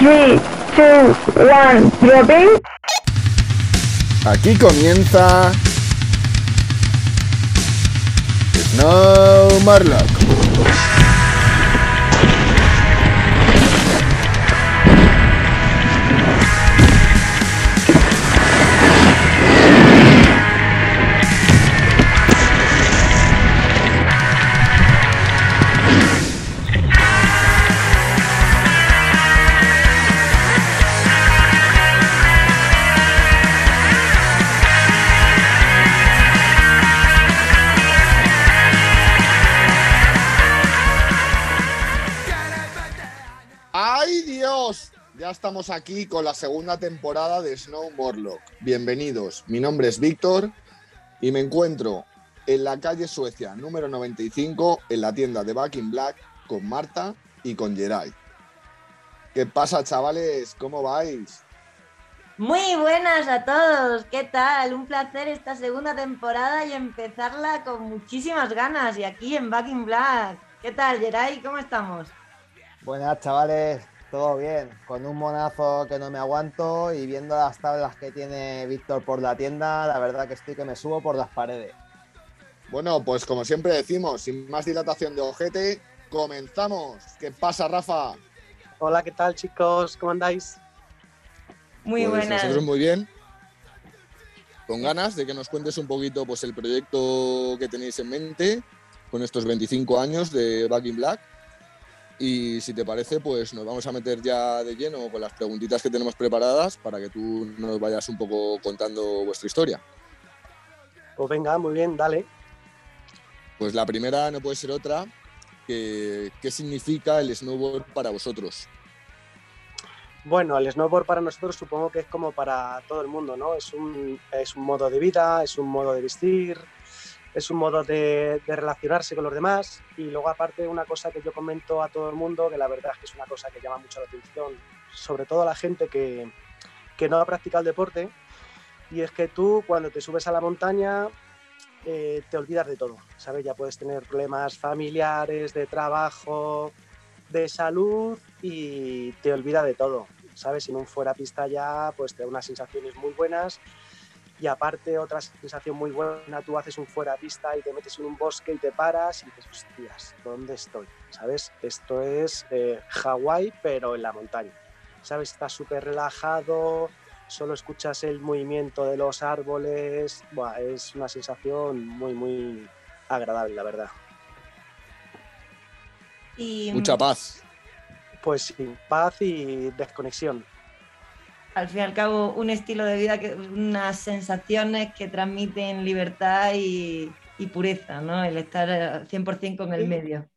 3, 2, 1, dropping. Aquí comienza Snow Marlock. Estamos aquí con la segunda temporada de Snow Morlock. Bienvenidos. Mi nombre es Víctor y me encuentro en la calle Suecia número 95 en la tienda de Back in Black con Marta y con Geray. ¿Qué pasa, chavales? ¿Cómo vais? Muy buenas a todos, ¿qué tal? Un placer esta segunda temporada y empezarla con muchísimas ganas y aquí en Back in Black. ¿Qué tal, Geray? ¿Cómo estamos? Buenas chavales, todo bien, con un monazo que no me aguanto y viendo las tablas que tiene Víctor por la tienda, la verdad que estoy que me subo por las paredes. Bueno, pues como siempre decimos, sin más dilatación de ojete, comenzamos. ¿Qué pasa, Rafa? Hola, ¿qué tal chicos? ¿Cómo andáis? Muy Pues buenas. Nosotros muy bien. Con ganas de que nos cuentes un poquito pues, el proyecto que tenéis en mente con estos 25 años de Back in Black. Y si te parece, pues nos vamos a meter ya de lleno con las preguntitas que tenemos preparadas para que tú nos vayas un poco contando vuestra historia. Pues venga, muy bien, dale. Pues la primera no puede ser otra que qué significa el snowboard para vosotros. Bueno, el snowboard para nosotros supongo que es como para todo el mundo, ¿no? Es un, es un modo de vida, es un modo de vestir, es un modo de, de relacionarse con los demás y luego aparte una cosa que yo comento a todo el mundo, que la verdad es que es una cosa que llama mucho la atención, sobre todo a la gente que, que no ha practicado el deporte, y es que tú cuando te subes a la montaña eh, te olvidas de todo, ¿sabes? Ya puedes tener problemas familiares, de trabajo, de salud y te olvida de todo, ¿sabes? Si no fuera pista ya, pues te da unas sensaciones muy buenas y aparte otra sensación muy buena, tú haces un fuera pista y te metes en un bosque y te paras y dices, hostias, ¿dónde estoy? ¿Sabes? Esto es eh, Hawái, pero en la montaña, ¿sabes? Estás súper relajado, solo escuchas el movimiento de los árboles, Buah, es una sensación muy, muy agradable, la verdad. Y Mucha paz. Pues sí, paz y desconexión. Al fin y al cabo un estilo de vida, que, unas sensaciones que transmiten libertad y, y pureza, ¿no? El estar eh, 100% con el medio.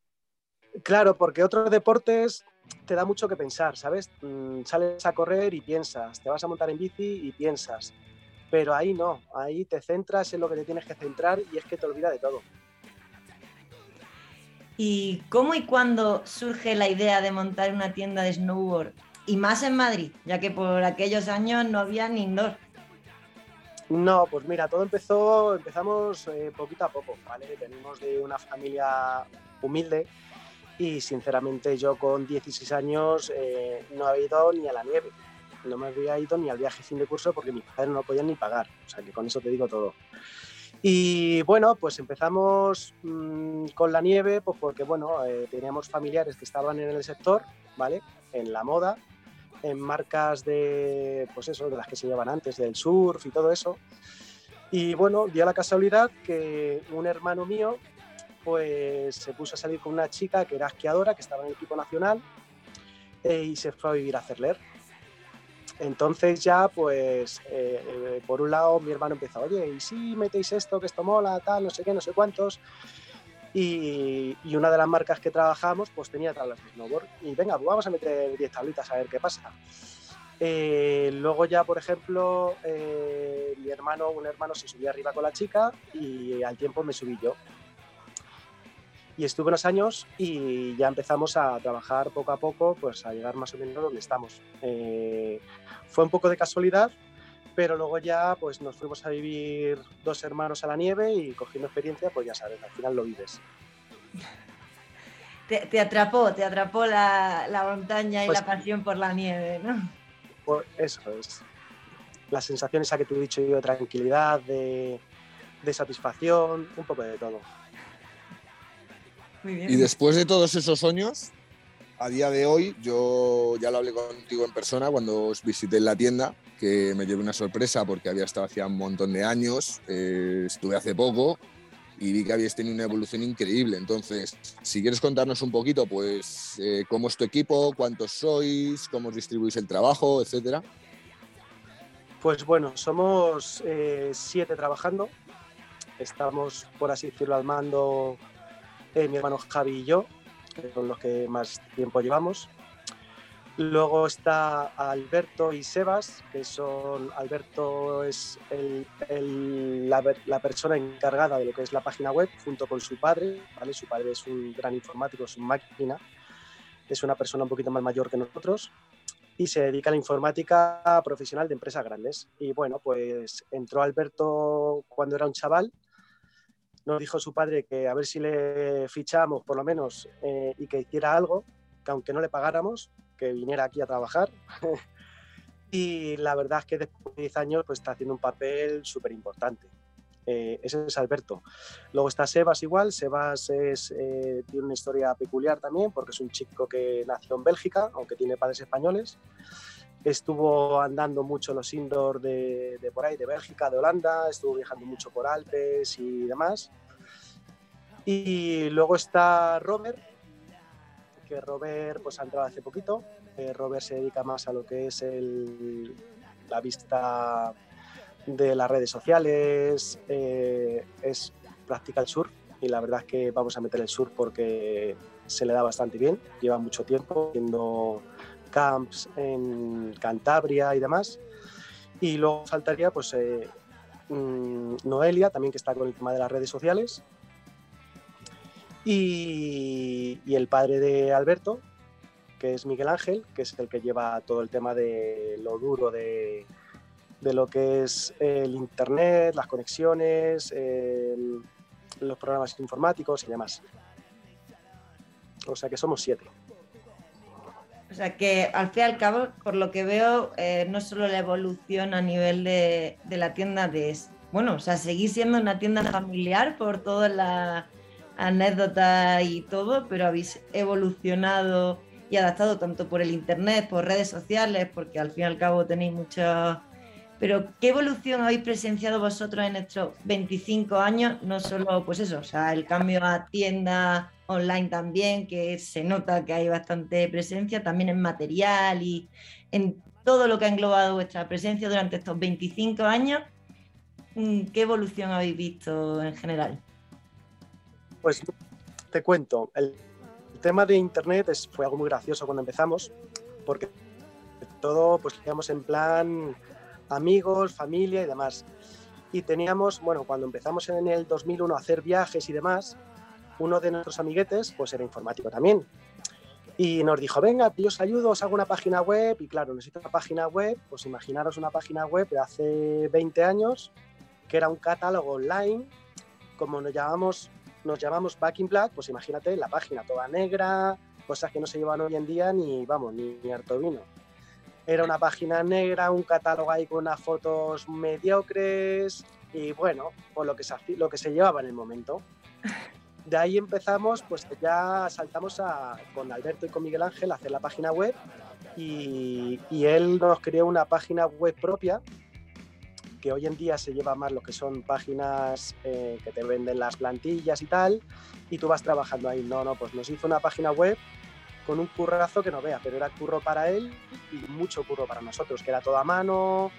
Claro, porque otros deportes te da mucho que pensar, ¿sabes? Mm, sales a correr y piensas, te vas a montar en bici y piensas, pero ahí no, ahí te centras en lo que te tienes que centrar y es que te olvidas de todo. ¿Y cómo y cuándo surge la idea de montar una tienda de snowboard? Y más en Madrid, ya que por aquellos años no había ni indoor. No, pues mira, todo empezó, empezamos eh, poquito a poco, ¿vale? Venimos de una familia humilde y sinceramente yo con 16 años eh, no había ido ni a la nieve, no me había ido ni al viaje fin de curso porque mis padres no podían ni pagar, o sea que con eso te digo todo. Y bueno, pues empezamos mm, con la nieve, pues porque bueno, eh, teníamos familiares que estaban en el sector, ¿vale? En la moda, en marcas de, pues eso, de las que se llevan antes, del surf y todo eso. Y bueno, dio la casualidad que un hermano mío, pues se puso a salir con una chica que era esquiadora, que estaba en el equipo nacional, eh, y se fue a vivir a Cerler. Entonces ya, pues, eh, eh, por un lado mi hermano empezó, oye, ¿y si metéis esto, que esto mola, tal, no sé qué, no sé cuántos? Y, y una de las marcas que trabajamos, pues tenía tablas de snowboard. Y venga, pues vamos a meter 10 tablitas a ver qué pasa. Eh, luego ya, por ejemplo, eh, mi hermano, un hermano se subía arriba con la chica y al tiempo me subí yo. Y estuve unos años y ya empezamos a trabajar poco a poco, pues a llegar más o menos donde estamos. Eh, fue un poco de casualidad, pero luego ya pues nos fuimos a vivir dos hermanos a la nieve y cogiendo experiencia, pues ya sabes, al final lo vives. te, atrapó, te atrapó la, montaña y pues la pasión por la nieve, ¿no? Pues eso es. Las sensaciones a que te he dicho yo de tranquilidad, de, satisfacción, un poco de todo. Muy bien. Y después de todos esos años, a día de hoy, yo ya lo hablé contigo en persona cuando os visité en la tienda, que me llevé una sorpresa porque había estado hacía un montón de años, eh, estuve hace poco y vi que habéis tenido una evolución increíble. Entonces, si quieres contarnos un poquito, pues, eh, cómo es tu equipo, cuántos sois, cómo os distribuís el trabajo, etcétera. Pues bueno, somos eh, siete trabajando. Estamos, por así decirlo, al mando mi hermano Javi y yo, que son los que más tiempo llevamos. Luego está Alberto y Sebas, que son, Alberto es la, persona encargada de lo que es la página web, junto con su padre, ¿vale? Su padre es un gran informático, es un máquina, es una persona un poquito más mayor que nosotros y se dedica a la informática profesional de empresas grandes. Y bueno, pues entró Alberto cuando era un chaval, nos dijo su padre que a ver si le fichamos por lo menos eh, y que hiciera algo, que aunque no le pagáramos, que viniera aquí a trabajar. y la verdad es que después de 10 años pues, está haciendo un papel súper importante. Eh, ese es Alberto. Luego está Sebas igual. Sebas es, eh, tiene una historia peculiar también porque es un chico que nació en Bélgica, aunque tiene padres españoles. Estuvo andando mucho los indoor de, de por ahí, de Bélgica, de Holanda. Estuvo viajando mucho por Alpes y demás. Y luego está Robert, Robert pues, ha entrado hace poquito. Eh, Robert se dedica más a lo que es la vista de las redes sociales, eh, es practica el surf y la verdad es que vamos a meter el surf porque se le da bastante bien, lleva mucho tiempo haciendo camps en Cantabria y demás. Y luego faltaría pues eh, mm, Noelia, también que está con el tema de las redes sociales, y, el padre de Alberto, que es Miguel Ángel, que es el que lleva todo el tema de lo duro de, lo que es el Internet, las conexiones, los programas informáticos y demás. O sea que somos siete. O sea que al fin y al cabo, por lo que veo, eh, no solo la evolución a nivel de, de, la tienda de... Bueno, o sea, seguís siendo una tienda familiar por toda la anécdotas y todo, pero habéis evolucionado y adaptado tanto por el internet, por redes sociales, porque al fin y al cabo tenéis muchas... Pero ¿qué evolución habéis presenciado vosotros en estos 25 años? No solo pues eso, o sea, el cambio a tienda online también, que se nota que hay bastante presencia, también en material y en todo lo que ha englobado vuestra presencia durante estos 25 años. ¿Qué evolución habéis visto en general? Pues te cuento, el, tema de internet es, fue algo muy gracioso cuando empezamos, porque todo pues en plan amigos, familia y demás. Y teníamos, bueno, cuando empezamos en el 2001 a hacer viajes y demás, uno de nuestros amiguetes pues era informático también. Y nos dijo, venga, yo os ayudo, os hago una página web. Y claro, necesito una página web, pues imaginaros una página web de hace 20 años, que era un catálogo online, como nos llamamos nos llamamos Back in Black, pues imagínate la página toda negra, cosas que no se llevan hoy en día ni, vamos, ni, ni harto vino. Era una página negra, un catálogo ahí con unas fotos mediocres y bueno, pues lo que se, lo que se llevaba en el momento. De ahí empezamos, pues ya saltamos a, con Alberto y con Miguel Ángel a hacer la página web y, y él nos creó una página web propia que hoy en día se lleva más lo que son páginas eh, que te venden las plantillas y tal, y tú vas trabajando ahí. No, no, pues nos hizo una página web con un currazo que no vea, pero era curro para él y mucho curro para nosotros, que era toda a mano,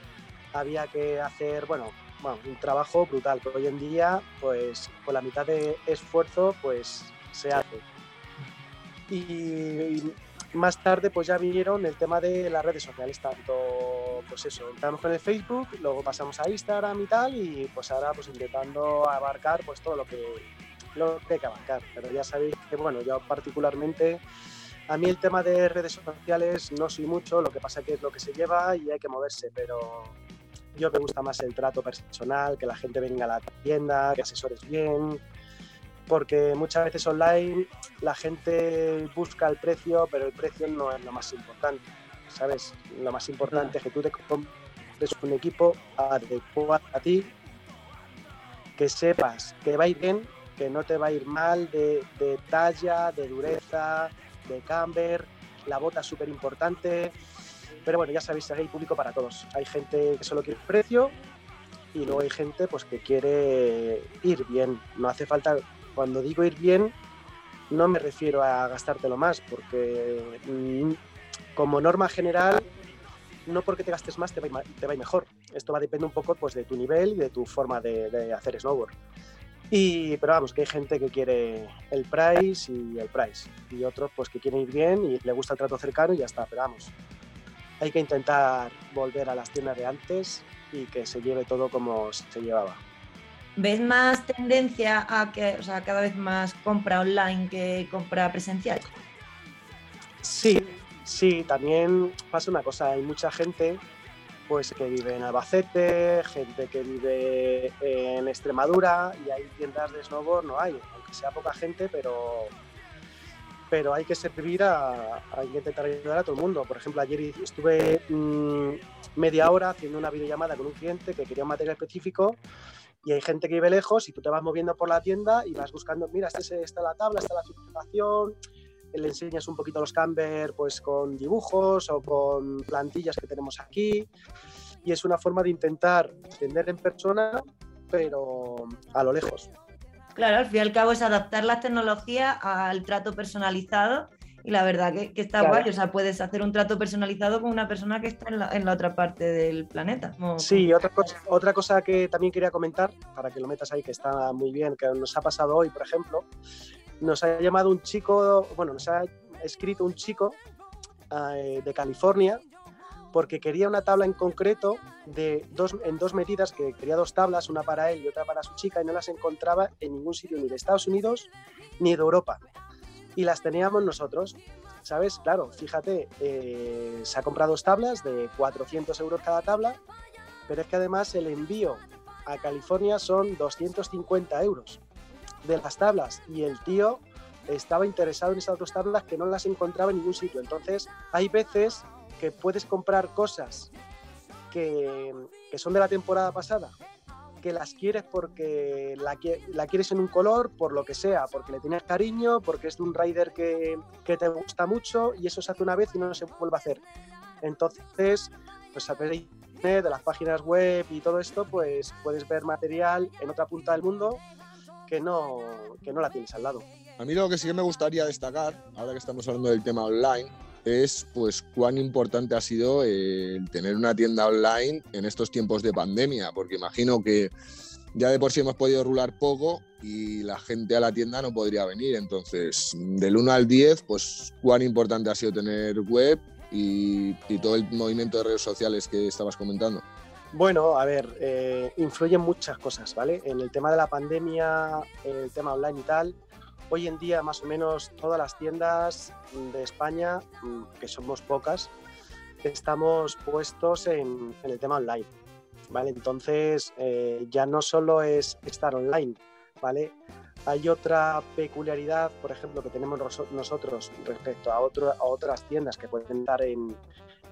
había que hacer, bueno, bueno, un trabajo brutal, que hoy en día, pues con la mitad de esfuerzo, pues se hace. Y, más tarde pues ya vinieron el tema de las redes sociales, tanto pues eso, entramos con el Facebook, luego pasamos a Instagram y tal, y pues ahora pues intentando abarcar pues todo lo que, lo que hay que abarcar. Pero ya sabéis que bueno, yo particularmente a mí el tema de redes sociales no soy mucho, lo que pasa que es lo que se lleva y hay que moverse, pero yo me gusta más el trato personal, que la gente venga a la tienda, que asesores bien, porque muchas veces online la gente busca el precio, pero el precio no es lo más importante, ¿sabes? Lo más importante es que tú te compres un equipo adecuado a ti, que sepas que va a ir bien, que no te va a ir mal de, talla, de dureza, de camber, la bota es súper importante, pero bueno, ya sabéis, hay público para todos. Hay gente que solo quiere precio y luego hay gente pues que quiere ir bien. No hace falta, cuando digo ir bien, no me refiero a gastártelo más, porque mm, como norma general, no porque te gastes más te va, te va a ir mejor. Esto va a depender un poco pues, de tu nivel y de tu forma de, de hacer snowboard. Y, pero vamos, que hay gente que quiere el price y el price. Y otros pues que quieren ir bien y le gusta el trato cercano y ya está. Pero vamos, hay que intentar volver a las tiendas de antes y que se lleve todo como se llevaba. ¿Ves más tendencia a que, o sea, cada vez más compra online que compra presencial? Sí, sí, también pasa una cosa, hay mucha gente pues que vive en Albacete, gente que vive en Extremadura y hay tiendas de snowboard, no hay, aunque sea poca gente, pero pero hay que servir a, intentar ayudar a todo el mundo. Por ejemplo, ayer estuve mmm, media hora haciendo una videollamada con un cliente que quería un material específico y hay gente que vive lejos y tú te vas moviendo por la tienda y vas buscando, mira, este, está la tabla, está la fijación, le enseñas un poquito los camber pues con dibujos o con plantillas que tenemos aquí y es una forma de intentar entender en persona pero a lo lejos. Claro, al fin y al cabo es adaptar la tecnología al trato personalizado y la verdad que, que está claro. guay, o sea, puedes hacer un trato personalizado con una persona que está en la, en la otra parte del planeta. Como, sí, otra cosa, otra cosa que también quería comentar, para que lo metas ahí, que está muy bien, que nos ha pasado hoy, por ejemplo, nos ha llamado un chico, bueno, nos ha escrito un chico eh, de California porque quería una tabla en concreto de dos, en dos medidas, que quería dos tablas, una para él y otra para su chica, y no las encontraba en ningún sitio, ni de Estados Unidos ni de Europa. Y las teníamos nosotros, ¿sabes? Claro, fíjate, eh, se ha comprado dos tablas de 400 euros cada tabla, pero es que además el envío a California son 250 euros de las tablas y el tío estaba interesado en esas dos tablas que no las encontraba en ningún sitio. Entonces, hay veces que puedes comprar cosas que, que son de la temporada pasada, que las quieres porque la, la, quieres en un color, por lo que sea, porque le tienes cariño, porque es de un rider que, que te gusta mucho y eso se hace una vez y no se vuelve a hacer. Entonces, pues a través de las páginas web y todo esto, pues puedes ver material en otra punta del mundo que no, que no la tienes al lado. A mí lo que sí que me gustaría destacar, ahora que estamos hablando del tema online, es pues cuán importante ha sido el tener una tienda online en estos tiempos de pandemia, porque imagino que ya de por sí hemos podido rular poco y la gente a la tienda no podría venir. Entonces, del 1 al 10, pues cuán importante ha sido tener web y, y todo el movimiento de redes sociales que estabas comentando. Bueno, a ver, eh, influyen muchas cosas, ¿vale? En el tema de la pandemia, el tema online y tal, hoy en día más o menos todas las tiendas de España, que somos pocas, estamos puestos en, el tema online, ¿vale? Entonces eh, ya no solo es estar online, ¿vale? Hay otra peculiaridad, por ejemplo, que tenemos nosotros respecto a, otras tiendas que pueden estar en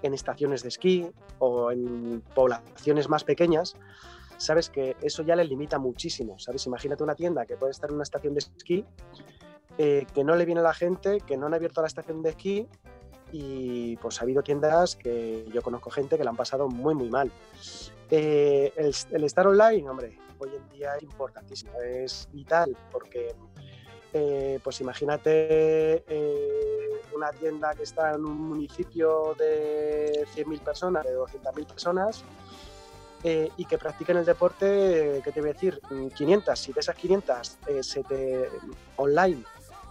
estaciones de esquí o en poblaciones más pequeñas, sabes que eso ya le limita muchísimo, ¿sabes? Imagínate una tienda que puede estar en una estación de esquí, eh, que no le viene a la gente, que no han abierto la estación de esquí y pues ha habido tiendas que yo conozco gente que la han pasado muy, muy mal. Eh, el, estar online, hombre, hoy en día es importantísimo, es vital porque eh, pues imagínate una tienda que está en un municipio de 100.000 personas, de 200.000 personas, eh, y que practiquen el deporte, ¿qué te voy a decir? 500. Si de esas 500 eh, se te, online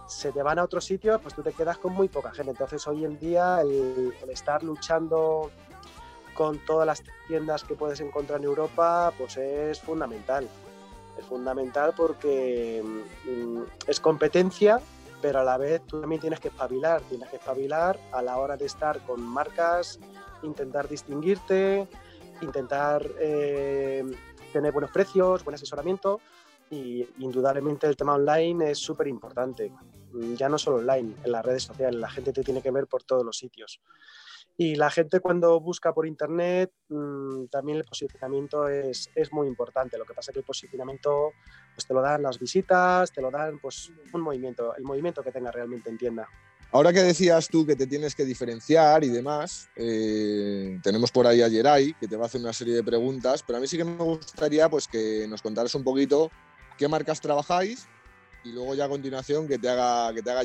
se te van a otro sitio, pues tú te quedas con muy poca gente. Entonces hoy en día el, estar luchando con todas las tiendas que puedes encontrar en Europa, pues es fundamental es fundamental porque mm, es competencia, pero a la vez tú también tienes que espabilar, tienes que espabilar a la hora de estar con marcas, intentar distinguirte, intentar eh, tener buenos precios, buen asesoramiento y indudablemente el tema online es súper importante. Mm, ya no solo online, en las redes sociales, la gente te tiene que ver por todos los sitios. Y la gente cuando busca por internet, mm, también el posicionamiento es, es, muy importante. Lo que pasa es que el posicionamiento pues te lo dan las visitas, te lo dan pues un movimiento, el movimiento que tenga realmente en tienda. Ahora que decías tú que te tienes que diferenciar y demás, eh, tenemos por ahí a Geray, que te va a hacer una serie de preguntas, pero a mí sí que me gustaría pues, que nos contaras un poquito qué marcas trabajáis y luego ya a continuación que te haga, que te haga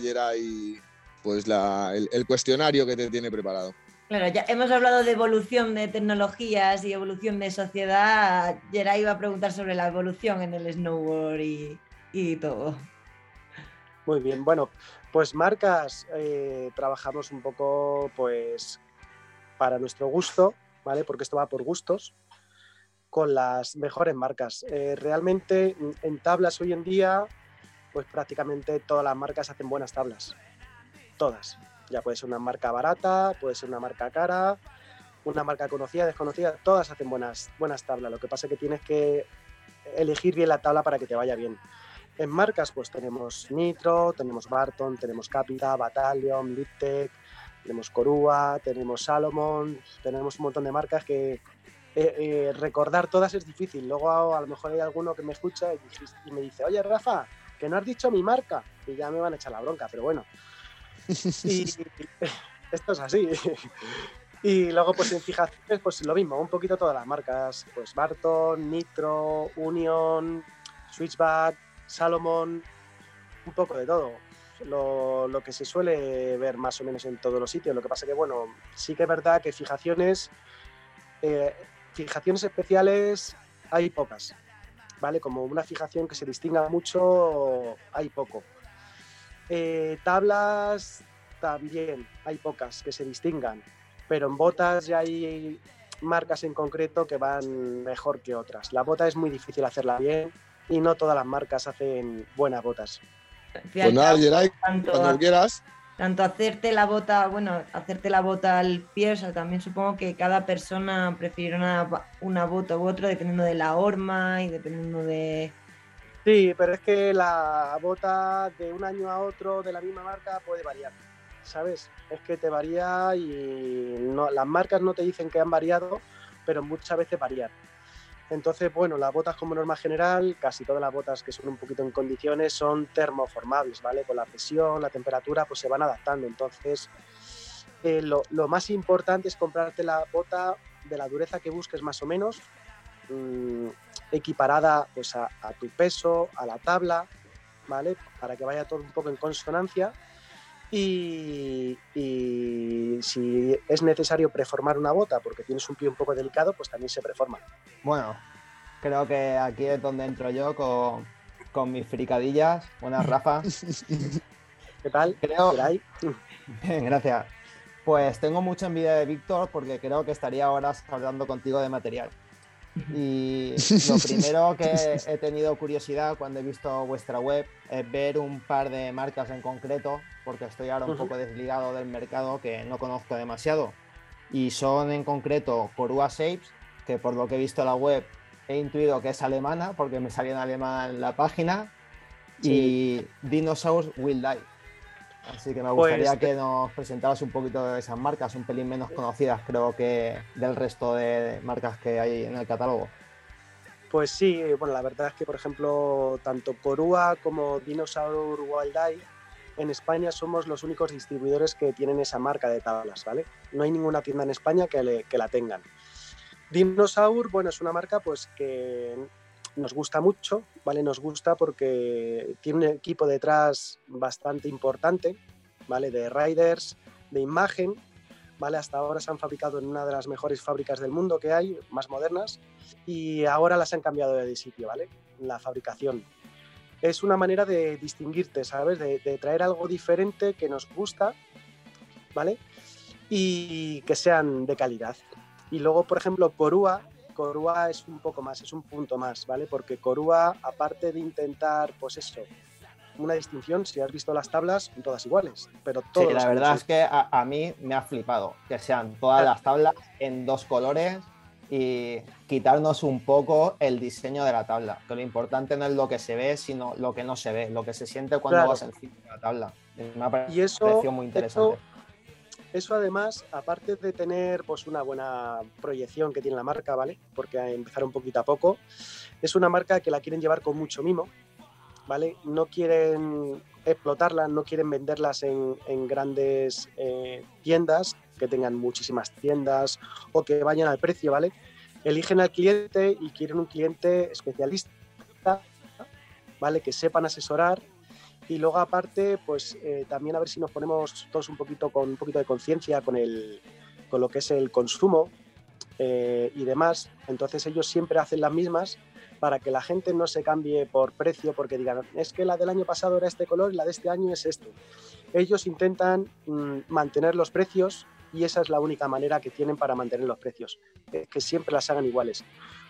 pues, el, cuestionario que te tiene preparado. Claro, ya hemos hablado de evolución de tecnologías y evolución de sociedad. Geray iba a preguntar sobre la evolución en el snowboard y todo. Muy bien, bueno, pues marcas eh, trabajamos un poco pues para nuestro gusto, ¿vale? Porque esto va por gustos, con las mejores marcas. Eh, realmente en tablas hoy en día, pues prácticamente todas las marcas hacen buenas tablas. Todas. Ya puede ser una marca barata, puede ser una marca cara, una marca conocida, desconocida, todas hacen buenas, buenas tablas. Lo que pasa es que tienes que elegir bien la tabla para que te vaya bien. En marcas, pues tenemos Nitro, tenemos Barton, tenemos Capita, Battalion, Liptech, tenemos Corua, tenemos Salomon, tenemos un montón de marcas que eh, eh, recordar todas es difícil. Luego a, lo mejor hay alguno que me escucha y, y, me dice, oye Rafa, que no has dicho mi marca. Y ya me van a echar la bronca, pero bueno. Y esto es así. Y luego, pues en fijaciones, pues lo mismo, un poquito todas las marcas, pues Barton, Nitro, Union, Switchback, Salomon, un poco de todo. Lo, lo, que se suele ver más o menos en todos los sitios. Lo que pasa que, bueno, sí que es verdad que fijaciones, eh, fijaciones especiales hay pocas, ¿vale? Como una fijación que se distinga mucho, hay poco. Eh, tablas también hay pocas que se distingan, pero en botas ya hay marcas en concreto que van mejor que otras. La bota es muy difícil hacerla bien y no todas las marcas hacen buenas botas. Pues nada, Geray, cuando quieras. Tanto hacerte la bota, bueno, hacerte la bota al pie, o sea, también supongo que cada persona prefiere una, una bota u otra dependiendo de la horma y dependiendo de... Sí, pero es que la bota de un año a otro de la misma marca puede variar, ¿sabes? Es que te varía y no, las marcas no te dicen que han variado, pero muchas veces varían. Entonces, bueno, las botas como norma general, casi todas las botas que son un poquito en condiciones son termoformables, ¿vale? Con la presión, la temperatura, pues se van adaptando. Entonces, eh, lo, más importante es comprarte la bota de la dureza que busques más o menos, mmm, equiparada pues, a, a, tu peso, a la tabla, ¿vale? Para que vaya todo un poco en consonancia. Y, y, si es necesario preformar una bota porque tienes un pie un poco delicado, pues también se preforma. Bueno, creo que aquí es donde entro yo con, con mis fricadillas. Buenas, Rafa. ¿Qué tal? Creo... Bien, gracias. Pues tengo mucha envidia de Víctor porque creo que estaría horas hablando contigo de material. Y lo primero que he tenido curiosidad cuando he visto vuestra web es ver un par de marcas en concreto, porque estoy ahora un poco desligado del mercado que no conozco demasiado. Y son en concreto Corua Shapes, que por lo que he visto en la web he intuido que es alemana, porque me salía en alemán la página, sí. y Dinosaurs Will Die. Así que me gustaría pues, que nos presentaras un poquito de esas marcas, un pelín menos conocidas, creo que del resto de marcas que hay en el catálogo. Pues sí, bueno, la verdad es que, por ejemplo, tanto Corua como Dinosaur Wild Eye en España somos los únicos distribuidores que tienen esa marca de tablas, ¿vale? No hay ninguna tienda en España que, le, que la tengan. Dinosaur, bueno, es una marca pues que nos gusta mucho, ¿vale? Nos gusta porque tiene un equipo detrás bastante importante, ¿vale? De riders, de imagen, ¿vale? Hasta ahora se han fabricado en una de las mejores fábricas del mundo que hay, más modernas, y ahora las han cambiado de sitio, ¿vale? La fabricación. Es una manera de distinguirte, ¿sabes? De, de traer algo diferente que nos gusta, ¿vale? Y que sean de calidad. Y luego, por ejemplo, Corua, Corua es un poco más, es un punto más, ¿vale? Porque Corua, aparte de intentar, pues eso, una distinción, si has visto las tablas, son todas iguales, pero todos Sí, la verdad es que a, a, mí me ha flipado que sean todas las tablas en dos colores y quitarnos un poco el diseño de la tabla, que lo importante no es lo que se ve, sino lo que no se ve, lo que se siente cuando Claro. vas encima de la tabla. Me ha Y eso- muy interesante. eso- Eso además, aparte de tener pues, una buena proyección que tiene la marca, ¿vale? Porque empezaron poquito a poco, es una marca que la quieren llevar con mucho mimo, ¿vale? No quieren explotarlas, no quieren venderlas en, en grandes eh, tiendas, que tengan muchísimas tiendas o que vayan al precio, ¿vale? Eligen al cliente y quieren un cliente especialista, ¿vale? Que sepan asesorar y luego aparte, pues eh, también a ver si nos ponemos todos un poquito con un poquito de conciencia con, con lo que es el consumo eh, y demás. Entonces ellos siempre hacen las mismas para que la gente no se cambie por precio porque digan, es que la del año pasado era este color y la de este año es este. Ellos intentan mm, mantener los precios y esa es la única manera que tienen para mantener los precios, eh, que siempre las hagan iguales.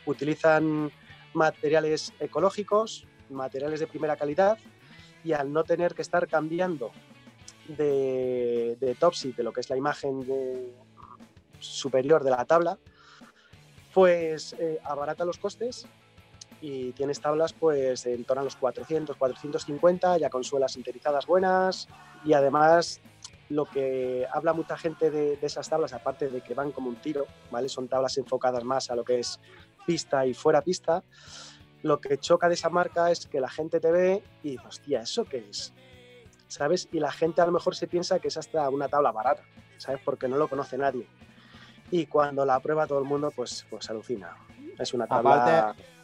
Utilizan materiales ecológicos, materiales de primera calidad y al no tener que estar cambiando de, de topsy, de lo que es la imagen superior de la tabla, pues eh, abarata los costes y tienes tablas pues en torno a los 400, 450, ya con suelas sinterizadas buenas y además lo que habla mucha gente de, esas tablas, aparte de que van como un tiro, ¿vale? Son tablas enfocadas más a lo que es pista y fuera pista, lo que choca de esa marca es que la gente te ve y dice, hostia, ¿eso qué es? ¿Sabes? Y la gente a lo mejor se piensa que es hasta una tabla barata, ¿sabes? Porque no lo conoce nadie. Y cuando la prueba todo el mundo, pues, pues alucina. Es una tabla... Aparte-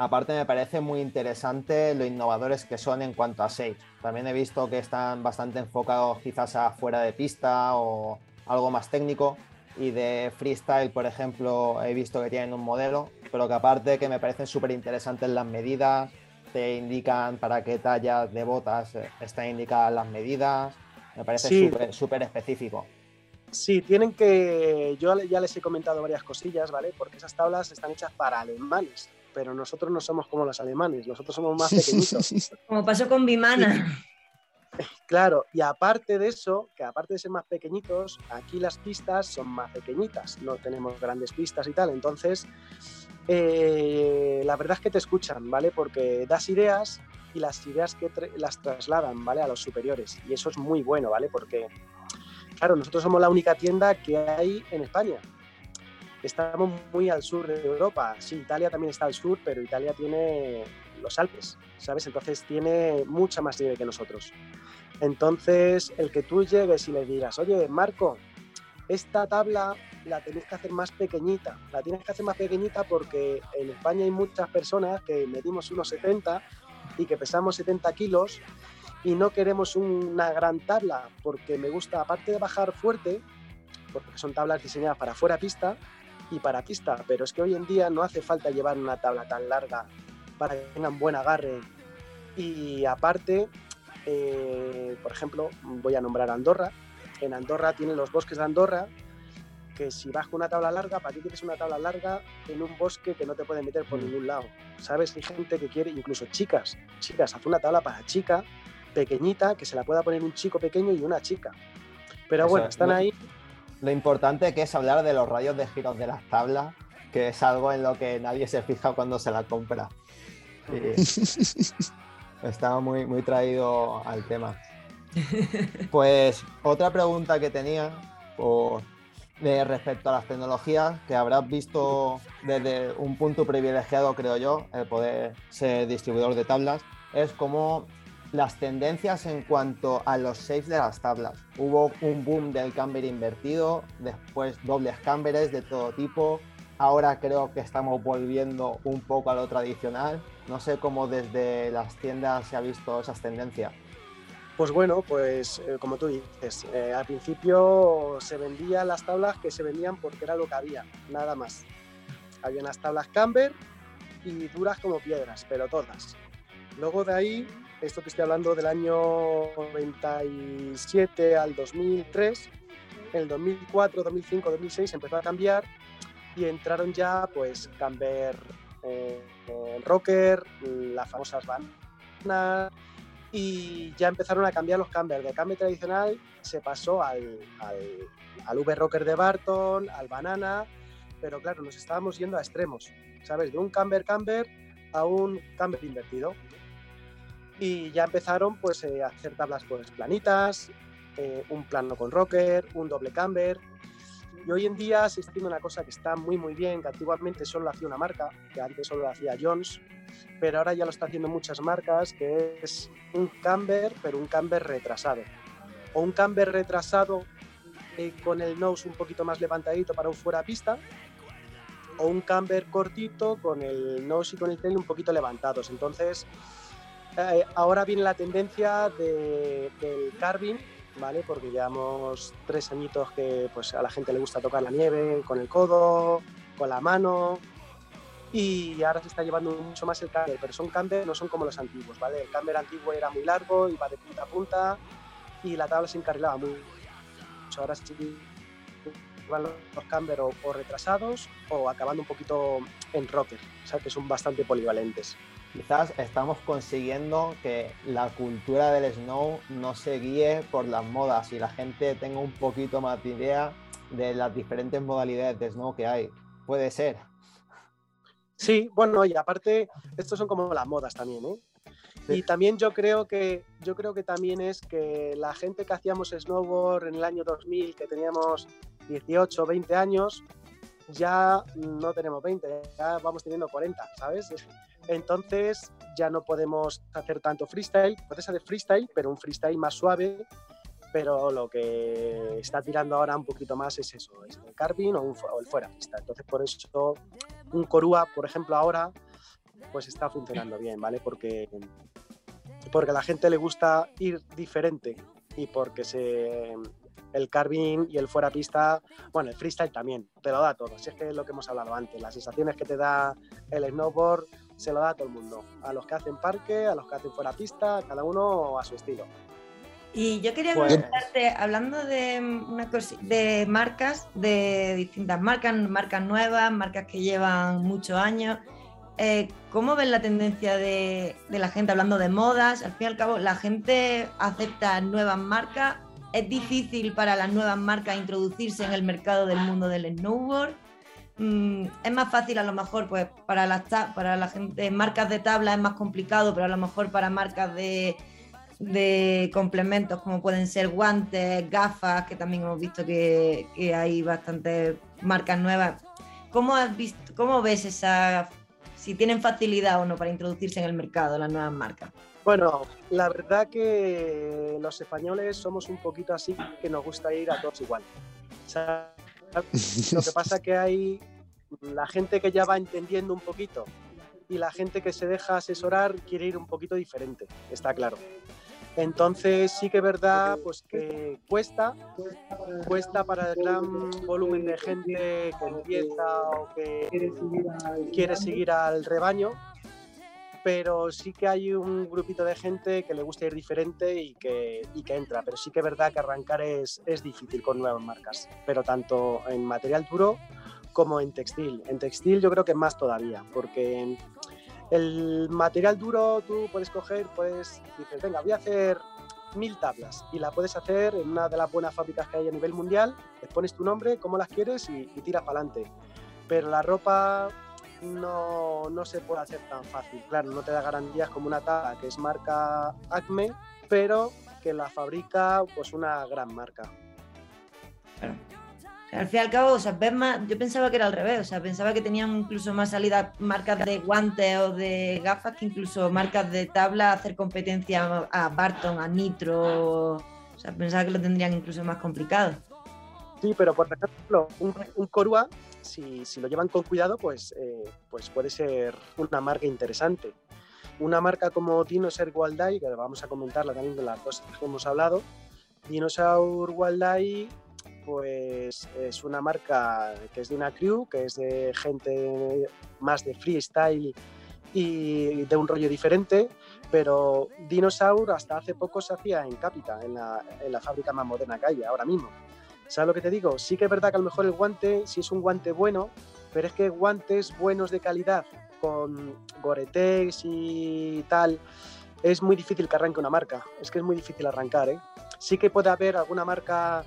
Aparte me parece muy interesante lo innovadores que son en cuanto a shapes. También he visto que están bastante enfocados quizás a fuera de pista o algo más técnico. Y de freestyle, por ejemplo, he visto que tienen un modelo, pero que aparte que me parecen súper interesantes las medidas, te indican para qué tallas de botas eh, están indicadas las medidas. Me parece súper específico. Sí, tienen que. Yo ya les he comentado varias cosillas, ¿vale? Porque esas tablas están hechas para alemanes, pero nosotros no somos como los alemanes, nosotros somos más pequeñitos. Como pasó con Vimana. Claro, y aparte de eso, que aparte de ser más pequeñitos, aquí las pistas son más pequeñitas, no tenemos grandes pistas y tal, entonces eh, la verdad es que te escuchan, ¿vale? Porque das ideas y las ideas que tra- las trasladan, ¿vale? A los superiores, y eso es muy bueno, ¿vale? Porque, claro, nosotros somos la única tienda que hay en España. Estamos muy al sur de Europa. Sí, Italia también está al sur, pero Italia tiene los Alpes, ¿sabes? Entonces tiene mucha más nieve que nosotros. Entonces, el que tú llegues y le digas, oye, Marco, esta tabla la tenéis que hacer más pequeñita. La tienes que hacer más pequeñita porque en España hay muchas personas que medimos unos 70 y que pesamos 70 kilos y no queremos una gran tabla porque me gusta, aparte de bajar fuerte, porque son tablas diseñadas para fuera pista y para pista, pero es que hoy en día no hace falta llevar una tabla tan larga para que tengan buen agarre y aparte, eh, por ejemplo, voy a nombrar Andorra. En Andorra tienen los bosques de Andorra, que si vas con una tabla larga, ¿para qué quieres una tabla larga en un bosque que no te puede meter por Mm. ningún lado? ¿Sabes? Hay gente que quiere, incluso chicas, chicas, haz una tabla para chica, pequeñita, que se la pueda poner un chico pequeño y una chica. Pero Eso bueno, es, están ¿no? ahí. Lo importante que es hablar de los radios de giros de las tablas, que es algo en lo que nadie se fija cuando se la compra. Y estaba muy, muy traído al tema. Pues otra pregunta que tenía por, de respecto a las tecnologías, que habrás visto desde un punto privilegiado, creo yo, el poder ser distribuidor de tablas, es como las tendencias en cuanto a los shapes de las tablas. Hubo un boom del camber invertido, después dobles camberes de todo tipo. Ahora creo que estamos volviendo un poco a lo tradicional. No sé cómo desde las tiendas se ha visto esas tendencias. Pues bueno, pues eh, como tú dices, eh, al principio se vendían las tablas que se vendían porque era lo que había, nada más. Había unas tablas camber y duras como piedras, pero todas. Luego de ahí, esto te estoy hablando del año 97 al 2003, en el 2004, 2005, 2006 empezó a cambiar y entraron ya pues camber eh, rocker, las famosas bananas y ya empezaron a cambiar los camber. De camber tradicional se pasó al, al, al V-Rocker de Barton, al Banana pero claro, nos estábamos yendo a extremos, ¿sabes? De un camber camber a un camber invertido. Y ya empezaron pues eh, a hacer tablas pues planitas, eh, un plano con rocker, un doble camber. Y hoy en día se está haciendo una cosa que está muy muy bien, que antiguamente solo lo hacía una marca, que antes solo lo hacía Jones, pero ahora ya lo está haciendo muchas marcas, que es un camber, pero un camber retrasado. O un camber retrasado eh, con el nose un poquito más levantadito para un fuera pista, o un camber cortito con el nose y con el tail un poquito levantados. Entonces, eh, ahora viene la tendencia de, del carving, ¿vale? Porque llevamos tres añitos que pues, a la gente le gusta tocar la nieve con el codo, con la mano, y ahora se está llevando mucho más el camber, pero son camber, no son como los antiguos, ¿vale? El camber antiguo era muy largo, iba de punta a punta y la tabla se encarrilaba muy mucho. Ahora sí van los camber o, o retrasados o acabando un poquito en rocker, o sea que son bastante polivalentes. Quizás estamos consiguiendo que la cultura del snow no se guíe por las modas y la gente tenga un poquito más de idea de las diferentes modalidades de snow que hay. Puede ser. Sí, bueno, y aparte, estos son como las modas también, ¿eh? Y también yo creo que yo creo que también es que la gente que hacíamos snowboard en el año 2000, que teníamos 18, 20 años, ya no tenemos 20, ya vamos teniendo 40, ¿sabes? Entonces ya no podemos hacer tanto freestyle, puedes hacer freestyle, pero un freestyle más suave, pero lo que está tirando ahora un poquito más es eso, es el carving o, un, o el fuera pista. Entonces por eso un Corúa, por ejemplo, ahora pues está funcionando bien, ¿vale? Porque, porque a la gente le gusta ir diferente y porque se, el carving y el fuera pista, bueno, el freestyle también, te lo da todo. Si es que es lo que hemos hablado antes, las sensaciones que te da el snowboard se lo da a todo el mundo, a los que hacen parque, a los que hacen fuera pista, cada uno a su estilo. Y yo quería Pues- preguntarte, hablando de, una cosi- de marcas, de distintas marcas, marcas nuevas, marcas que llevan muchos años, eh, ¿cómo ves la tendencia de, de la gente hablando de modas? Al fin y al cabo, la gente acepta nuevas marcas. ¿Es difícil para las nuevas marcas introducirse en el mercado del mundo del snowboard? Mm, es más fácil a lo mejor pues para las para la gente marcas de tabla es más complicado pero a lo mejor para marcas de, de complementos como pueden ser guantes, gafas, que también hemos visto que, que hay bastantes marcas nuevas. ¿Cómo, has visto, ¿Cómo ves esa, si tienen facilidad o no para introducirse en el mercado las nuevas marcas? Bueno, la verdad que los españoles somos un poquito así, que nos gusta ir a todos igual. O sea, lo que pasa que hay la gente que ya va entendiendo un poquito y la gente que se deja asesorar quiere ir un poquito diferente, está claro. Entonces sí que es verdad pues que cuesta, cuesta para el gran volumen de gente que empieza o que quiere seguir al rebaño, pero sí que hay un grupito de gente que le gusta ir diferente y que, y que entra, pero sí que es verdad que arrancar es, es difícil con nuevas marcas, pero tanto en material duro como en textil. En textil yo creo que más todavía, porque el material duro tú puedes coger, puedes, dices, venga, voy a hacer mil tablas y la puedes hacer en una de las buenas fábricas que hay a nivel mundial, les pones tu nombre, cómo las quieres y, y tiras para adelante. Pero la ropa no, no se puede hacer tan fácil. Claro, no te da garantías como una tabla que es marca Acme, pero que la fabrica pues una gran marca. Al fin y al cabo, o sea, ves más, yo pensaba que era al revés, o sea, pensaba que tenían incluso más salida marcas de guantes o de gafas que incluso marcas de tabla hacer competencia a Barton, a Nitro, o sea, pensaba que lo tendrían incluso más complicado. Sí, pero por ejemplo, un, Corua, si, si lo llevan con cuidado, pues, eh, pues puede ser una marca interesante. Una marca como Dinosaur Waldai, que vamos a comentarla también de las dos que hemos hablado, Dinosaur Waldai pues es una marca que es de una crew, que es de gente más de freestyle y de un rollo diferente, pero Dinosaur hasta hace poco se hacía en Capita, en la, en la fábrica más moderna que hay ahora mismo. ¿Sabes lo que te digo? Sí que es verdad que a lo mejor el guante, si es un guante bueno, pero es que guantes buenos de calidad con Gore-Tex y tal, es muy difícil que arranque una marca. Es que es muy difícil arrancar, ¿eh? Sí que puede haber alguna marca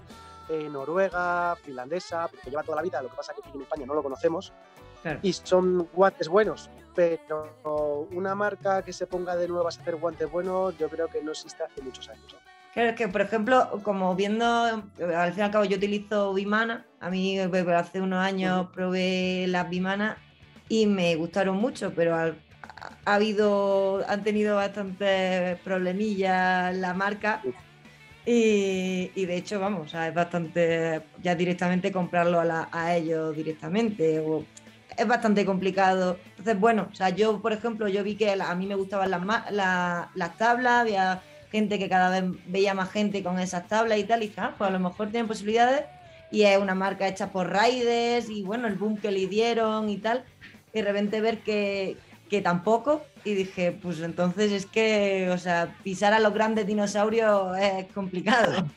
eh, noruega, finlandesa, porque lleva toda la vida, lo que pasa es que aquí en España no lo conocemos, Claro. y son guantes buenos, pero una marca que se ponga de nuevo a hacer guantes buenos, yo creo que no existe hace muchos años. Claro, es que, por ejemplo, como viendo, al fin y al cabo yo utilizo Vimana, a mí hace unos años probé las Vimana y me gustaron mucho, pero al- ha habido, han tenido bastantes problemillas la marca y, y de hecho, vamos, o sea, es bastante, ya directamente comprarlo a, la- a ellos directamente, o es bastante complicado. Entonces, bueno, o sea, yo, por ejemplo, yo vi que la- a mí me gustaban las, la- las tablas, había gente que cada vez veía más gente con esas tablas y tal, y dije, ah, pues a lo mejor tienen posibilidades, y es una marca hecha por Raiders, y bueno, el boom que le dieron y tal, y de repente ver que, que tampoco, y dije, pues entonces es que, o sea, pisar a los grandes dinosaurios es complicado.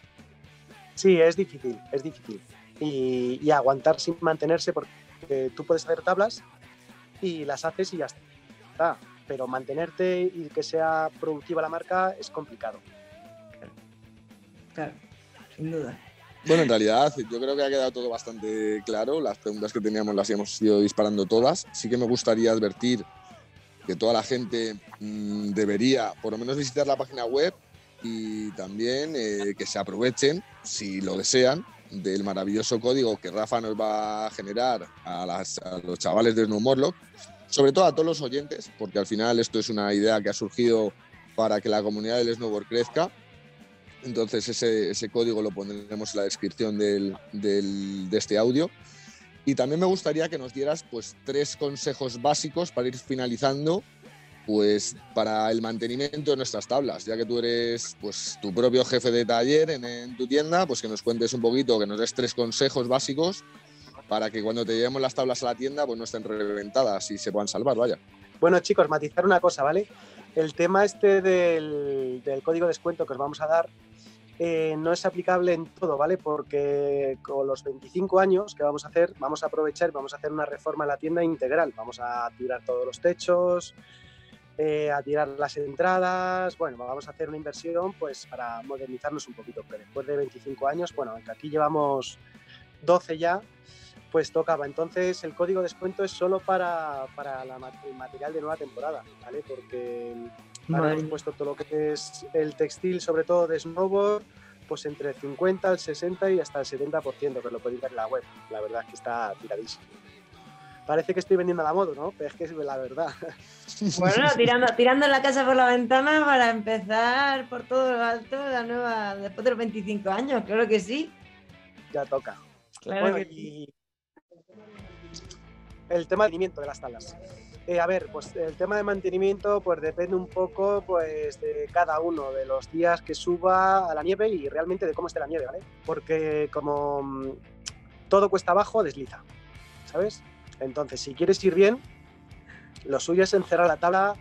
Sí, es difícil, es difícil. Y, y aguantar sin mantenerse, porque tú puedes hacer tablas y las haces y ya está. Pero mantenerte y que sea productiva la marca es complicado. Claro, sin duda. Bueno, en realidad yo creo que ha quedado todo bastante claro. Las preguntas que teníamos las hemos ido disparando todas. Sí que me gustaría advertir que toda la gente mm, debería por lo menos visitar la página web y también eh, que se aprovechen, si lo desean, del maravilloso código que Rafa nos va a generar a, las- los chavales de Snow Morlock, sobre todo a todos los oyentes, porque al final esto es una idea que ha surgido para que la comunidad del snowboard crezca entonces ese, código lo pondremos en la descripción de este audio. Y también me gustaría que nos dieras pues, tres consejos básicos para ir finalizando pues, para el mantenimiento de nuestras tablas. Ya que tú eres pues, tu propio jefe de taller en, en tu tienda, pues que nos cuentes un poquito, que nos des tres consejos básicos para que cuando te llevemos las tablas a la tienda pues no estén reventadas y se puedan salvar, vaya. Bueno, chicos, matizar una cosa, ¿vale? El tema este del, del código de descuento que os vamos a dar eh, no es aplicable en todo, ¿vale? Porque con los 25 años que vamos a hacer, vamos a aprovechar, vamos a hacer una reforma en la tienda integral. Vamos a tirar todos los techos, eh, a tirar las entradas, bueno, vamos a hacer una inversión pues para modernizarnos un poquito, pero después de 25 años, bueno, aunque aquí llevamos 12 ya, pues tocaba. Entonces el código de descuento es solo para, para la el material de nueva temporada, ¿vale? Porque ahora Madre hemos puesto todo lo que es el textil, sobre todo de snowboard, pues entre el 50, el 60 y hasta el 70%, que lo podéis ver en la web. La verdad es que está tiradísimo. Parece que estoy vendiendo a la moda, ¿no? Pero es que es la verdad. Bueno, tirando, tirando la casa por la ventana para empezar por todo lo alto la nueva, después de los 25 años, claro que sí. ya toca. Claro Bueno, que sí. y el tema de mantenimiento de las tablas. Eh, a ver, pues el tema de mantenimiento pues depende un poco pues de cada uno, de los días que suba a la nieve y realmente de cómo esté la nieve, ¿vale? Porque como mm, todo cuesta abajo, desliza, ¿sabes? Entonces, si quieres ir bien, lo suyo es encerrar la tabla.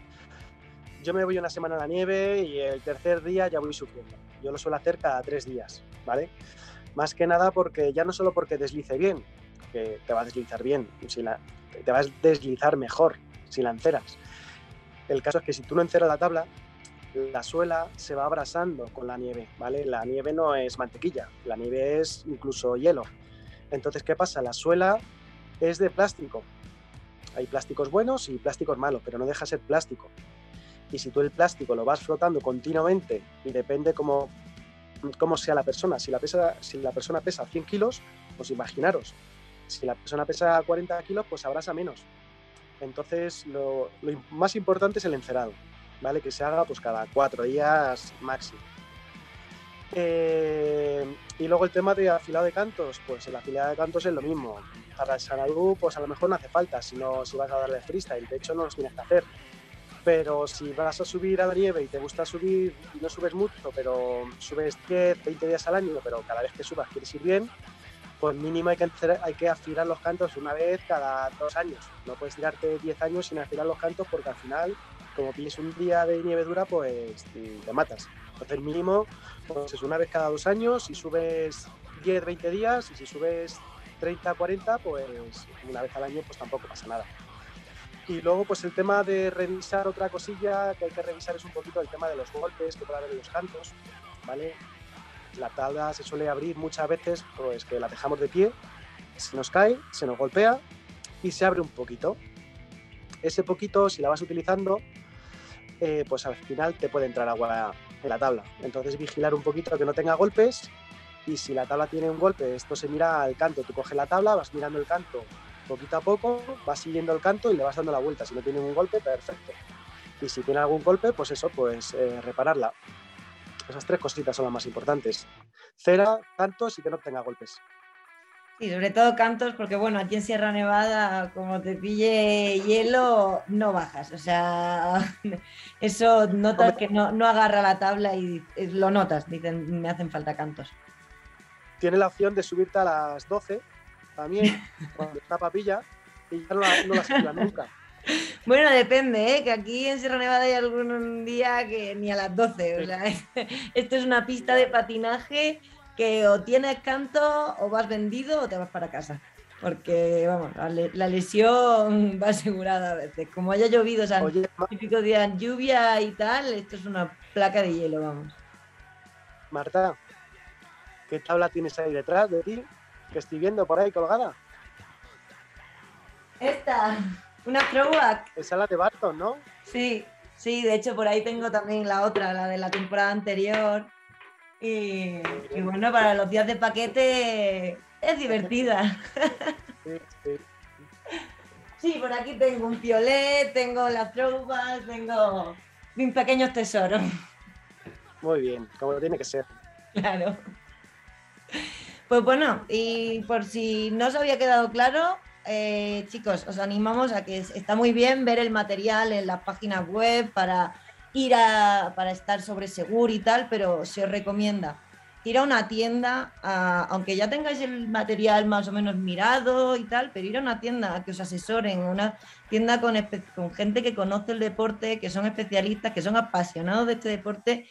Yo me voy una semana a la nieve y el tercer día ya voy sufriendo. Yo lo suelo hacer cada tres días, ¿vale? Más que nada porque ya no solo porque deslice bien, que te va a deslizar bien, te va a deslizar mejor si la enceras. El caso es que si tú no enceras la tabla, la suela se va abrasando con la nieve, ¿vale? La nieve no es mantequilla, la nieve es incluso hielo. Entonces, ¿qué pasa? La suela es de plástico. Hay plásticos buenos y plásticos malos, pero no deja de ser plástico. Y si tú el plástico lo vas flotando continuamente y depende cómo, cómo sea la persona, si la, pesa, si la persona pesa 100 kilos, pues imaginaros, si la persona pesa 40 kilos, pues abrasa menos. Entonces, lo, más importante es el encerado, ¿vale? Que se haga pues cada cuatro días máximo. Eh, y luego el tema de afilado de cantos, pues el afilado de cantos es lo mismo. Para el Sanadú, pues a lo mejor no hace falta si, no, si vas a darle freestyle, de hecho no los tienes que hacer. Pero si vas a subir a la nieve y te gusta subir y no subes mucho, pero subes 10, 20 días al año, pero cada vez que subas quieres ir bien, pues mínimo hay que, hay que afilar los cantos una vez cada dos años. No puedes tirarte 10 años sin afilar los cantos porque al final, como pilles un día de nieve dura, pues te matas. Entonces mínimo, pues es una vez cada dos años, si subes 10, 20 días y si subes 30, 40, pues una vez al año pues tampoco pasa nada. Y luego pues el tema de revisar otra cosilla que hay que revisar es un poquito el tema de los golpes que puede haber en los cantos, ¿vale? La tabla se suele abrir muchas veces, pues que la dejamos de pie, se nos cae, se nos golpea y se abre un poquito. Ese poquito, si la vas utilizando, eh, pues al final te puede entrar agua en la tabla. Entonces vigilar un poquito que no tenga golpes y si la tabla tiene un golpe, esto se mira al canto. Tú coges la tabla, vas mirando el canto poquito a poco, vas siguiendo el canto y le vas dando la vuelta. Si no tiene un golpe, perfecto. Y si tiene algún golpe, pues eso, pues eh, repararla. Esas tres cositas son las más importantes. Cera, cantos y que no tenga golpes. Sí, sobre todo cantos, porque bueno, aquí en Sierra Nevada, como te pille hielo, no bajas. O sea, eso notas que no, no agarra la tabla y lo notas. Dicen, me hacen falta cantos. Tiene la opción de subirte a las 12 también, cuando está papilla, y ya no la, no la nunca. Bueno, depende, ¿eh? que aquí en Sierra Nevada hay algún día que ni a las 12. O sea, esto es una pista de patinaje que o tienes canto o vas vendido o te vas para casa. Porque, vamos, la, lesión va asegurada a veces. Como haya llovido, o sea, Oye, típico día lluvia y tal, esto es una placa de hielo, vamos. Marta, ¿qué tabla tienes ahí detrás de ti? Que estoy viendo por ahí colgada. Esta, una throwback. Esa es la de Barton, ¿no? Sí, sí, de hecho por ahí tengo también la otra, la de la temporada anterior. Y, bueno, para los días de paquete es divertida. Sí, por aquí tengo un piolet, tengo las tropas, tengo mis pequeños tesoros. Muy bien, como tiene que ser. Claro. Pues bueno, y por si no os había quedado claro, eh, chicos, os animamos a que está muy bien ver el material en la página web para ir a, para estar sobre seguro y tal, pero se os recomienda ir a una tienda, aunque ya tengáis el material más o menos mirado y tal, pero ir a una tienda a que os asesoren, una tienda con, con gente que conoce el deporte, que son especialistas, que son apasionados de este deporte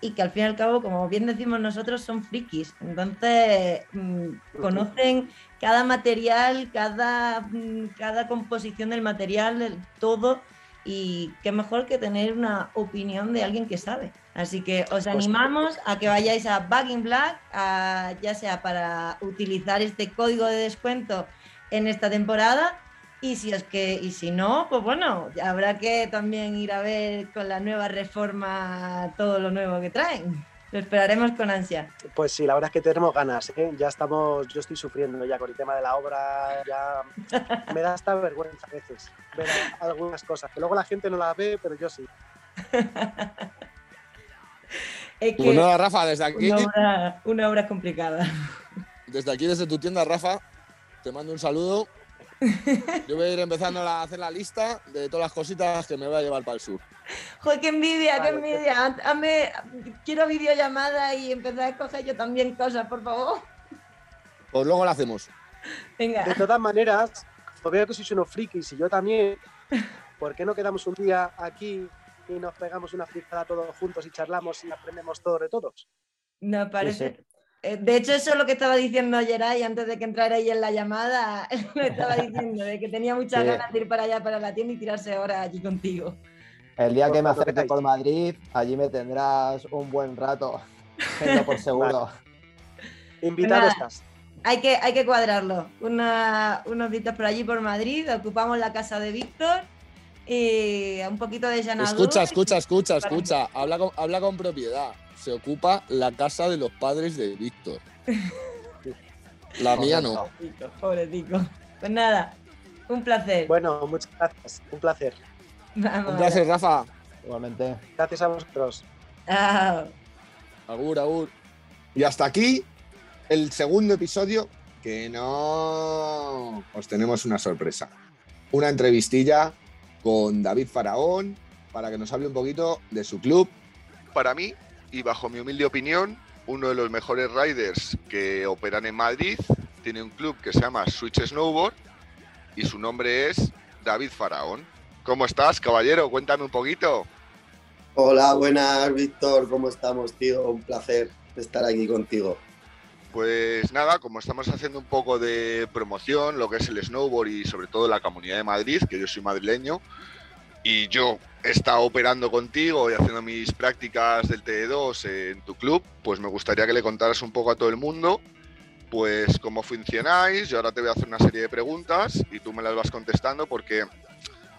y que al fin y al cabo, como bien decimos nosotros, son frikis. Entonces, mm, conocen cada material, cada, mm, cada composición del material, todo y qué mejor que tener una opinión de alguien que sabe. Así que os pues animamos a que vayáis a Back in Black, ya sea para utilizar este código de descuento en esta temporada. Y si es que, y si no, pues bueno, habrá que también ir a ver con la nueva reforma todo lo nuevo que traen. Lo esperaremos con ansia. Pues sí, la verdad es que tenemos ganas. ¿eh? Ya estamos, yo estoy sufriendo ya con el tema de la obra. Ya me da hasta vergüenza a veces ver algunas cosas. Que luego la gente no las ve, pero yo sí. es que bueno, Rafa, desde aquí. Una obra, una obra complicada. Desde aquí, desde tu tienda, Rafa, te mando un saludo. Yo voy a ir empezando a hacer la lista de todas las cositas que me voy a llevar para el sur. Joder, qué envidia, qué envidia. quiero videollamada y empezar a escoger yo también cosas, por favor. Pues luego lo hacemos. Venga. De todas maneras, os veo que sois unos frikis y yo también. ¿Por qué no quedamos un día aquí y nos pegamos una frijada todos juntos y charlamos y aprendemos todo de todos? No parece. De hecho, eso es lo que estaba diciendo ayer antes de que entrara ahí en la llamada. Lo estaba diciendo, de que tenía muchas ganas de ir para allá, para la tienda y tirarse ahora allí contigo. El día que me acerque por Madrid, allí me tendrás un buen rato, por seguro. Invitado estás. Hay que, hay que cuadrarlo. unos días por allí, por Madrid, ocupamos la casa de Víctor y un poquito de llanadura. Escucha, escucha, escucha, escucha. Habla habla con propiedad se ocupa la casa de los padres de Víctor. La mía no. Pobre tico. Pues nada, un placer. Bueno, muchas gracias. Un placer. un placer, Rafa. Igualmente. Gracias a vosotros. Agur, agur. Y hasta aquí el segundo episodio que no os tenemos una sorpresa. Una entrevistilla con David Faraón para que nos hable un poquito de su club. Para mí, y bajo mi humilde opinión, uno de los mejores riders que operan en Madrid tiene un club que se llama Switch Snowboard y su nombre es David Faraón. ¿Cómo estás, caballero? Cuéntame un poquito. Hola, buenas, Víctor. ¿Cómo estamos, tío? Un placer estar aquí contigo. Pues nada, como estamos haciendo un poco de promoción, lo que es el snowboard y sobre todo la comunidad de Madrid, que yo soy madrileño, y yo he estado operando contigo y haciendo mis prácticas del TE2 en tu club, pues me gustaría que le contaras un poco a todo el mundo, pues cómo funcionáis. Yo ahora te voy a hacer una serie de preguntas y tú me las vas contestando porque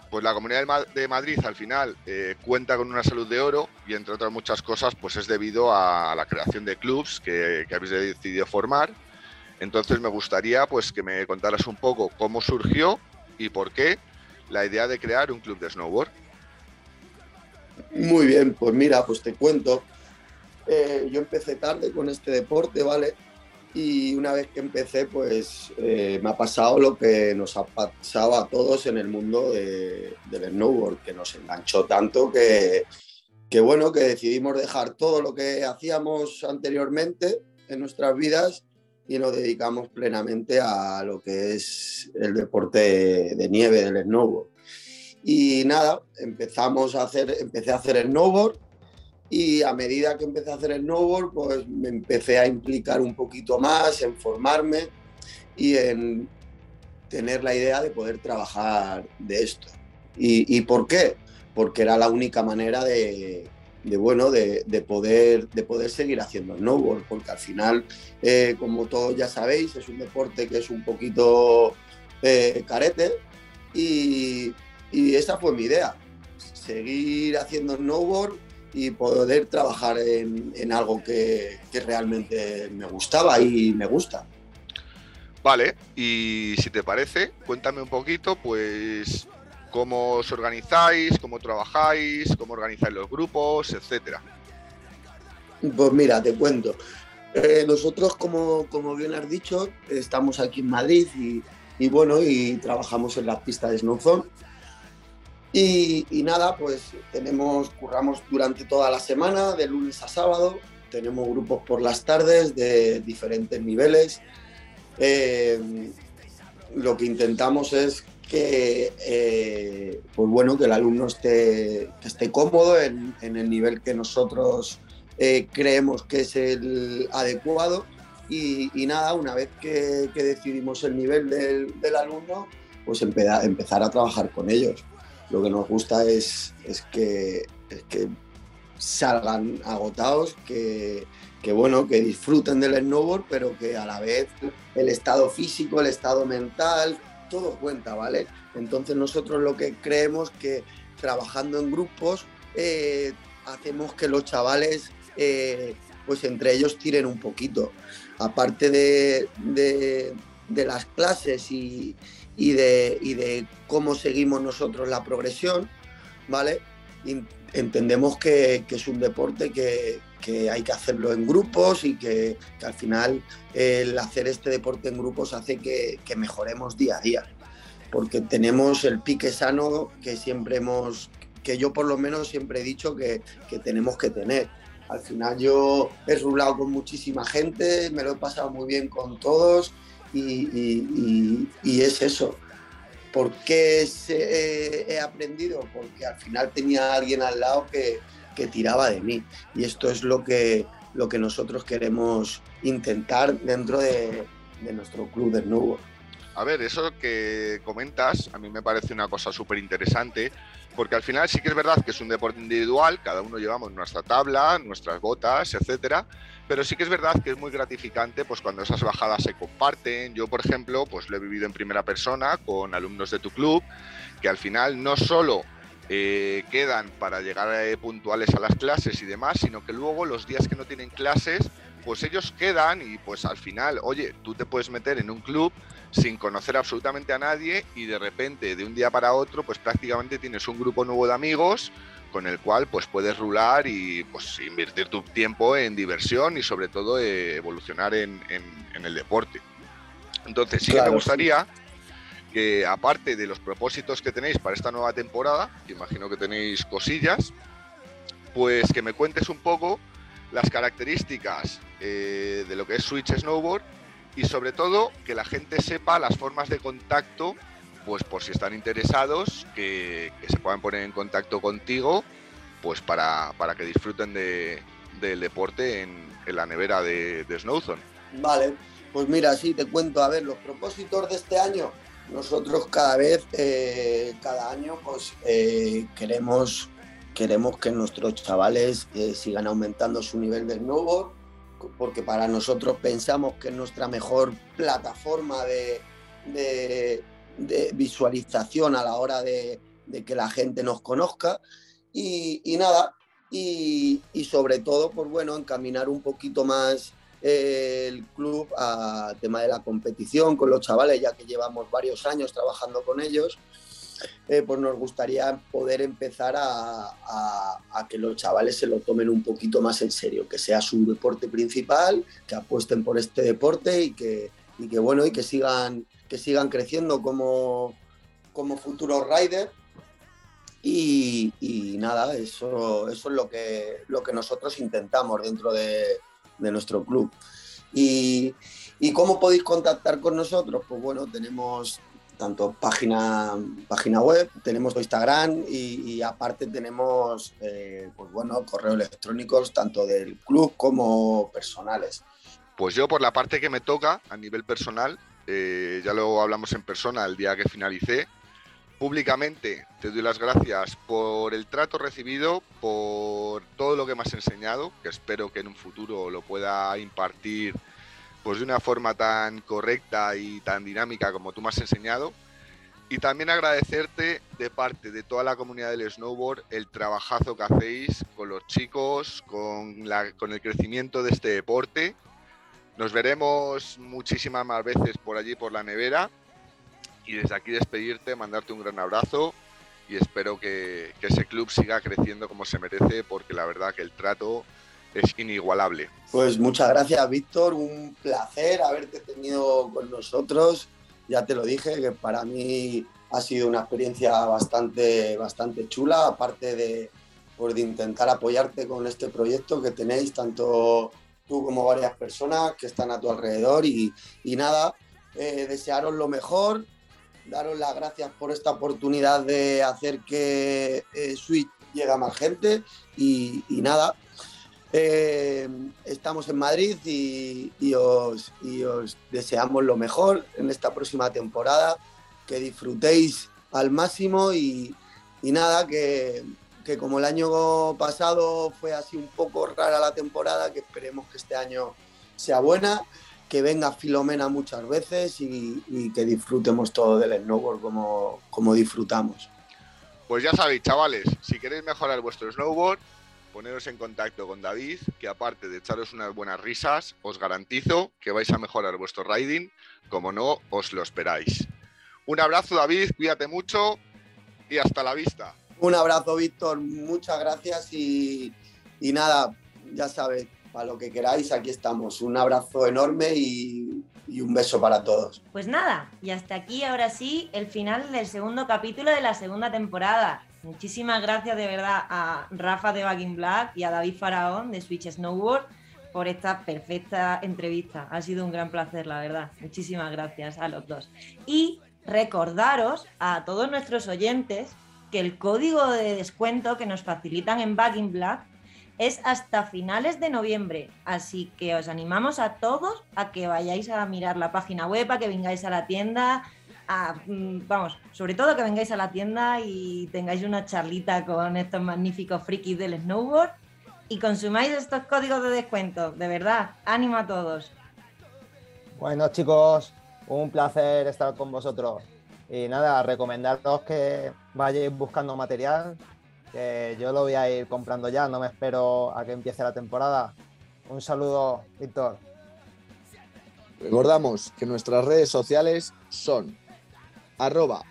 pues la Comunidad de Madrid al final eh, cuenta con una salud de oro y entre otras muchas cosas pues es debido a la creación de clubs que, que habéis decidido formar. Entonces me gustaría pues que me contaras un poco cómo surgió y por qué la idea de crear un club de snowboard. Muy bien, pues mira, pues te cuento. Eh, yo empecé tarde con este deporte, ¿vale? Y una vez que empecé, pues eh, me ha pasado lo que nos ha pasado a todos en el mundo del snowboard, que nos enganchó tanto que, que, bueno, que decidimos dejar todo lo que hacíamos anteriormente en nuestras vidas y nos dedicamos plenamente a lo que es el deporte de nieve del snowboard. Y nada, empezamos a hacer, empecé a hacer snowboard y a medida que empecé a hacer snowboard, pues me empecé a implicar un poquito más en formarme y en tener la idea de poder trabajar de esto. ¿Y, y por qué? Porque era la única manera de, de bueno, de, de, poder, de poder seguir haciendo snowboard, porque al final, eh, como todos ya sabéis, es un deporte que es un poquito eh, carete y, esa fue mi idea, seguir haciendo snowboard y poder trabajar en, en algo que, que realmente me gustaba y me gusta. Vale, y si te parece, cuéntame un poquito, pues cómo os organizáis, cómo trabajáis, cómo organizáis los grupos, etcétera. Pues mira, te cuento. Eh, nosotros, como, como, bien has dicho, estamos aquí en Madrid y, bueno, y trabajamos en la pista de Snowzone. Y, y, nada, pues tenemos, curramos durante toda la semana, de lunes a sábado. Tenemos grupos por las tardes de diferentes niveles. Eh, lo que intentamos es que, eh, pues bueno, que el alumno esté, esté cómodo en, en, el nivel que nosotros eh, creemos que es el adecuado. Y, nada, una vez que, decidimos el nivel del, del alumno, pues empezar, a trabajar con ellos. Lo que nos gusta es, es, que, es que salgan agotados, que, que, bueno, que disfruten del snowboard, pero que a la vez el estado físico, el estado mental, todo cuenta, ¿vale? Entonces nosotros lo que creemos que trabajando en grupos eh, hacemos que los chavales eh, pues entre ellos tiren un poquito. Aparte de, de, las clases y, de, y, de, cómo seguimos nosotros la progresión, ¿vale? Entendemos que, es un deporte que, que, hay que hacerlo en grupos y que, que, al final el hacer este deporte en grupos hace que, mejoremos día a día. Porque tenemos el pique sano que siempre hemos, que yo por lo menos siempre he dicho que, tenemos que tener. Al final yo he rulado con muchísima gente, me lo he pasado muy bien con todos y, es eso. ¿Por qué se, he aprendido? Porque al final tenía alguien al lado que, que tiraba de mí. Y esto es lo que, lo que nosotros queremos intentar dentro de, de nuestro club de snowboard. A ver, eso que comentas a mí me parece una cosa súper interesante, porque al final sí que es verdad que es un deporte individual, cada uno llevamos nuestra tabla, nuestras botas, etcétera, pero sí que es verdad que es muy gratificante pues cuando esas bajadas se comparten. Yo, por ejemplo, pues lo he vivido en primera persona con alumnos de tu club, que al final no solo eh, quedan para llegar eh, puntuales a las clases y demás, sino que luego los días que no tienen clases, pues ellos quedan y pues al final, oye, tú te puedes meter en un club sin conocer absolutamente a nadie y de repente de un día para otro pues prácticamente tienes un grupo nuevo de amigos con el cual pues puedes rular y pues invertir tu tiempo en diversión y sobre todo eh, evolucionar en, en, en, el deporte. Entonces sí claro, que me gustaría sí. Aparte de los propósitos que tenéis para esta nueva temporada, imagino que tenéis cosillas, pues que me cuentes un poco las características eh, de lo que es Switch Snowboard y sobre todo que la gente sepa las formas de contacto, pues por si están interesados, que, se puedan poner en contacto contigo, pues para, para que disfruten de, del deporte en, en, la nevera de, de Snowzone. Vale, pues mira, sí, te cuento, a ver, los propósitos de este año, nosotros cada vez, eh, cada año, pues eh, queremos queremos que nuestros chavales eh, sigan aumentando su nivel de snowboard, porque para nosotros pensamos que es nuestra mejor plataforma de, de- visualización a la hora de, de que la gente nos conozca. Y, y nada, y, y sobre todo, pues bueno, encaminar un poquito más el club a tema de la competición con los chavales, ya que llevamos varios años trabajando con ellos, eh, pues nos gustaría poder empezar a que los chavales se lo tomen un poquito más en serio, que sea su deporte principal, que apuesten por este deporte y que, y que bueno, y que sigan, que sigan creciendo como, como futuros riders. Y, y nada, eso, eso es lo que, lo que nosotros intentamos dentro de, de nuestro club. Y, ¿Y cómo podéis contactar con nosotros? Pues bueno, tenemos tanto página, página web, tenemos Instagram y, aparte tenemos eh, pues bueno, correos electrónicos tanto del club como personales. Pues yo, por la parte que me toca a nivel personal, eh, ya lo hablamos en persona el día que finalicé. Públicamente te doy las gracias por el trato recibido, por todo lo que me has enseñado, que espero que en un futuro lo pueda impartir pues de una forma tan correcta y tan dinámica como tú me has enseñado. Y también agradecerte de parte de toda la comunidad del snowboard el trabajazo que hacéis con los chicos, con, la, con el crecimiento de este deporte. Nos veremos muchísimas más veces por allí, por la nevera. Y desde aquí despedirte, mandarte un gran abrazo y espero que, ese club siga creciendo como se merece porque la verdad que el trato es inigualable. Pues muchas gracias, Víctor. Un placer haberte tenido con nosotros. Ya te lo dije, que para mí ha sido una experiencia bastante, bastante chula, aparte de, pues, intentar apoyarte con este proyecto que tenéis, tanto tú como varias personas que están a tu alrededor. Y, y nada, eh, desearos lo mejor, daros las gracias por esta oportunidad de hacer que eh, Switch llegue a más gente. Y, nada, eh, estamos en Madrid y, y os, y os deseamos lo mejor en esta próxima temporada, que disfrutéis al máximo y, y nada, que, que como el año pasado fue así un poco rara la temporada, que esperemos que este año sea buena, que venga Filomena muchas veces y, y que disfrutemos todo del snowboard como, como disfrutamos. Pues ya sabéis, chavales, si queréis mejorar vuestro snowboard, poneros en contacto con David, que aparte de echaros unas buenas risas, os garantizo que vais a mejorar vuestro riding, como no os lo esperáis. Un abrazo, David, cuídate mucho y hasta la vista. Un abrazo, Víctor, muchas gracias y, y nada, ya sabes, para lo que queráis, aquí estamos. Un abrazo enorme y, un beso para todos. Pues nada, y hasta aquí ahora sí el final del segundo capítulo de la segunda temporada. Muchísimas gracias de verdad a Rafa de Back in Black y a David Faraón de Switch Snowboard por esta perfecta entrevista. Ha sido un gran placer, la verdad. Muchísimas gracias a los dos. Y recordaros a todos nuestros oyentes que el código de descuento que nos facilitan en Back in Black es hasta finales de noviembre. Así que os animamos a todos a que vayáis a mirar la página web, a que vengáis a la tienda, a, mm, vamos, sobre todo que vengáis a la tienda y tengáis una charlita con estos magníficos frikis del snowboard y consumáis estos códigos de descuento. De verdad, ánimo a todos. Bueno, chicos, un placer estar con vosotros. Y nada, recomendaros que vayáis buscando material, que yo lo voy a ir comprando ya, no me espero a que empiece la temporada. Un saludo, Víctor. Recordamos que nuestras redes sociales son arroba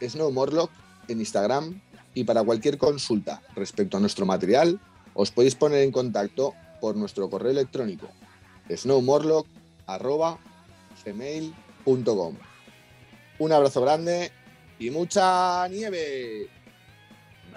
snowmorlock en Instagram y para cualquier consulta respecto a nuestro material os podéis poner en contacto por nuestro correo electrónico snowmorlock arroba gmail.com. Un abrazo grande y mucha nieve.